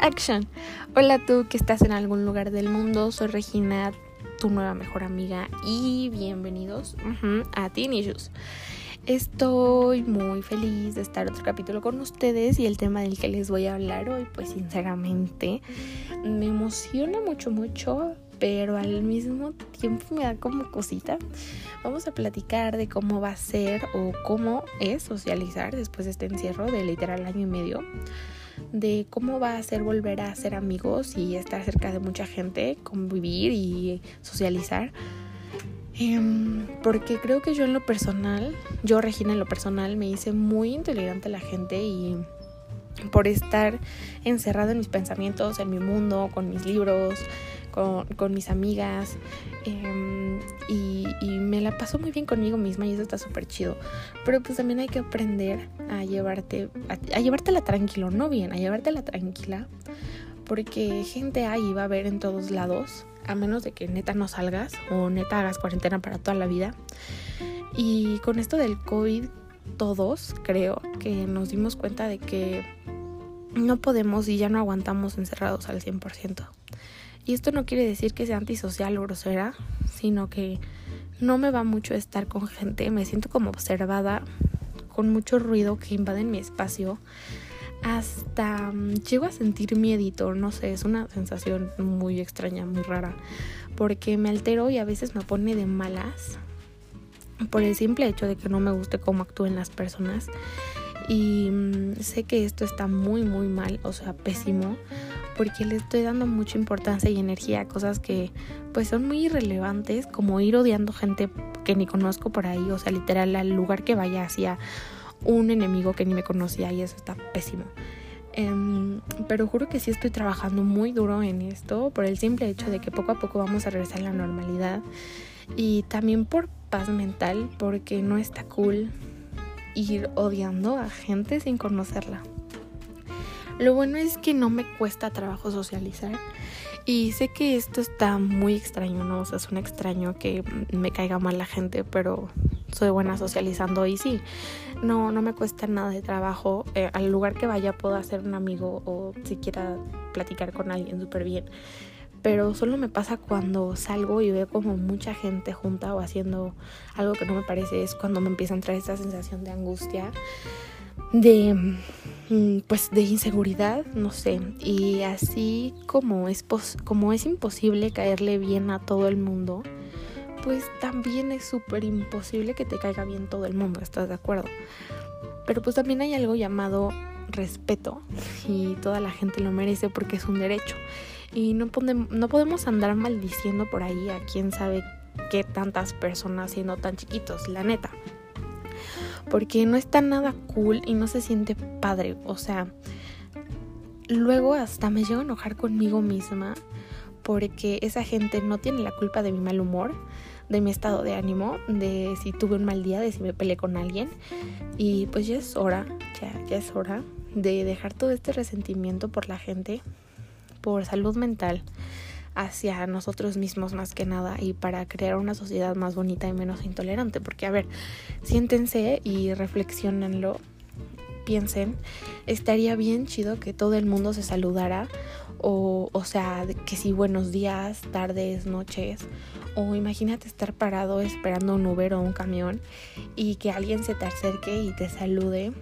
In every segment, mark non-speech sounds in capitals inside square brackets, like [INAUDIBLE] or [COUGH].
Action. Hola tú que estás en algún lugar del mundo, soy Regina, tu nueva mejor amiga y bienvenidos a Teen Issues. Estoy muy feliz de estar otro capítulo con ustedes y el tema del que les voy a hablar hoy, pues sinceramente me emociona mucho, mucho, pero al mismo tiempo me da como cosita. Vamos a platicar de cómo va a ser o cómo es socializar después de este encierro de literal año y medio de cómo va a ser volver a ser amigos y estar cerca de mucha gente, convivir y socializar. Em, porque creo que yo en lo personal, yo Regina en lo personal, me hice muy intolerante a la gente y por estar encerrado en mis pensamientos, en mi mundo, con mis libros, con, mis amigas em, y, me la paso muy bien conmigo misma y eso está súper chido. Pero pues también hay que aprender a llevarte, a, a llevártela tranquilo, no bien, a llevártela tranquila porque gente ahí va a ver en todos lados, a menos de que neta no salgas o neta hagas cuarentena para toda la vida. Y con esto del COVID, todos creo que nos dimos cuenta de que no podemos y ya no aguantamos encerrados al 100%. Y esto no quiere decir que sea antisocial o grosera, sino que no me va mucho estar con gente, me siento como observada, con mucho ruido que invaden mi espacio. Hasta mm, llego a sentir miedito, no sé, es una sensación muy extraña, muy rara, porque me altero y a veces me pone de malas por el simple hecho de que no me guste cómo actúen las personas. Y mm, sé que esto está muy, muy mal, o sea, pésimo, porque le estoy dando mucha importancia y energía a cosas que pues son muy irrelevantes, como ir odiando gente que ni conozco por ahí, o sea, literal al lugar que vaya hacia un enemigo que ni me conocía y eso está pésimo. Em, pero juro que sí estoy trabajando muy duro en esto por el simple hecho de que poco a poco vamos a regresar a la normalidad y también por paz mental porque no está cool ir odiando a gente sin conocerla. Lo bueno es que no me cuesta trabajo socializar. Y sé que esto está muy extraño, ¿no? O sea, suena extraño que me caiga mal la gente, pero soy buena socializando y sí, no, no me cuesta nada de trabajo. Eh, al lugar que vaya puedo hacer un amigo o siquiera platicar con alguien súper bien. Pero solo me pasa cuando salgo y veo como mucha gente junta o haciendo algo que no me parece, es cuando me empieza a entrar esta sensación de angustia de mm, pues de inseguridad, no sé, y así como es como es imposible caerle bien a todo el mundo, pues también es súper imposible que te caiga bien todo el mundo, ¿estás de acuerdo? Pero pues también hay algo llamado respeto y toda la gente lo merece porque es un derecho. Y no, no podemos andar maldiciendo por ahí a quién sabe qué tantas personas siendo tan chiquitos, la neta porque no está nada cool y no se siente padre. O sea, luego hasta me llego a enojar conmigo misma porque esa gente no tiene la culpa de mi mal humor, de mi estado de ánimo, de si tuve un mal día, de si me peleé con alguien. Y pues ya es hora, ya, ya es hora de dejar todo este resentimiento por la gente, por salud mental hacia nosotros mismos más que nada y para crear una sociedad más bonita y menos intolerante. Porque, a ver, siéntense y reflexionenlo, piensen, estaría bien chido que todo el mundo se saludara o, o sea, que si buenos días, tardes, noches, o imagínate estar parado esperando un Uber o un camión y que alguien se te acerque y te salude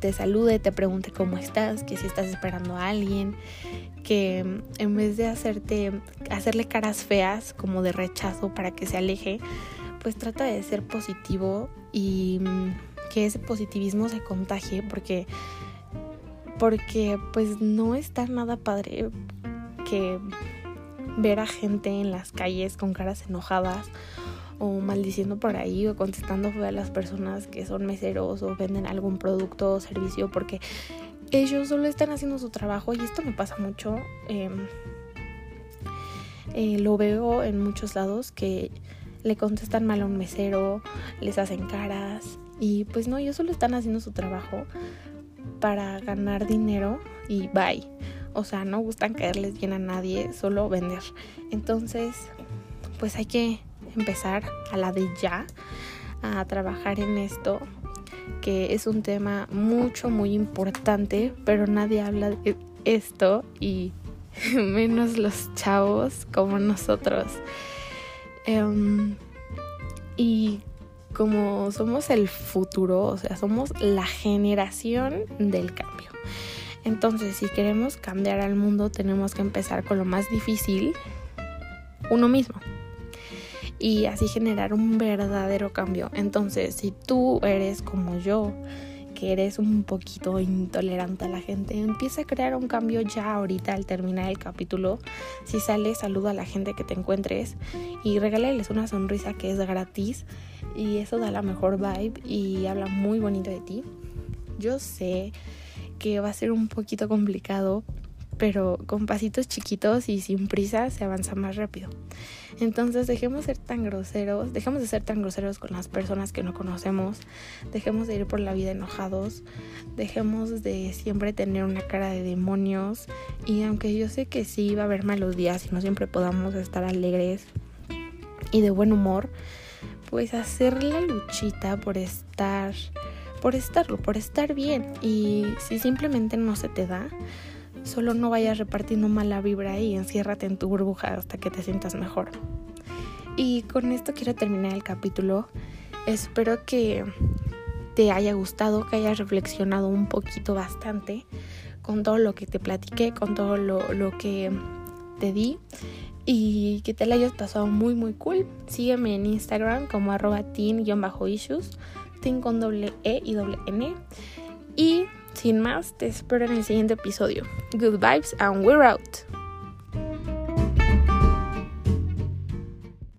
te salude, te pregunte cómo estás, que si estás esperando a alguien, que en vez de hacerte hacerle caras feas como de rechazo para que se aleje, pues trata de ser positivo y que ese positivismo se contagie porque porque pues no está nada padre que ver a gente en las calles con caras enojadas o maldiciendo por ahí o contestando a las personas que son meseros o venden algún producto o servicio porque ellos solo están haciendo su trabajo y esto me pasa mucho. Em, eh, lo veo en muchos lados que le contestan mal a un mesero, les hacen caras y pues no, ellos solo están haciendo su trabajo para ganar dinero y bye. O sea, no gustan caerles bien a nadie, solo vender. Entonces, pues hay que empezar a la de ya a trabajar en esto que es un tema mucho muy importante pero nadie habla de, esto y [LAUGHS] menos los chavos como nosotros. Em, y como somos el futuro, o sea, somos la generación del cambio. Entonces, si queremos cambiar al mundo, tenemos que empezar con lo más difícil, uno mismo. Y así generar un verdadero cambio. Entonces, si tú eres como yo, que eres un poquito intolerante a la gente, empieza a crear un cambio ya ahorita al terminar el capítulo. Si sales, saluda a la gente que te encuentres y regálales una sonrisa que es gratis y eso da la mejor vibe y habla muy bonito de ti. Yo sé que va a ser un poquito complicado, pero con pasitos chiquitos y sin prisa se avanza más rápido. Entonces dejemos de ser tan groseros, dejemos de ser tan groseros con las personas que no conocemos, dejemos de ir por la vida enojados, dejemos de siempre tener una cara de demonios y aunque yo sé que sí va a haber malos días y no siempre podamos estar alegres y de buen humor, pues hacer la luchita por estar por estarlo, por estar bien y si simplemente no se te da, Solo no vayas repartiendo mala vibra y enciérrate en tu burbuja hasta que te sientas mejor. Y con esto quiero terminar el capítulo. Espero que te haya gustado, que hayas reflexionado un poquito bastante con todo lo que te platiqué, con todo lo, que te di y que te la hayas pasado muy muy cool. Sígueme en Instagram como arroba teen-issues, teen con doble E y doble N. Y sin más, te espero en el siguiente episodio. Good vibes and we're out.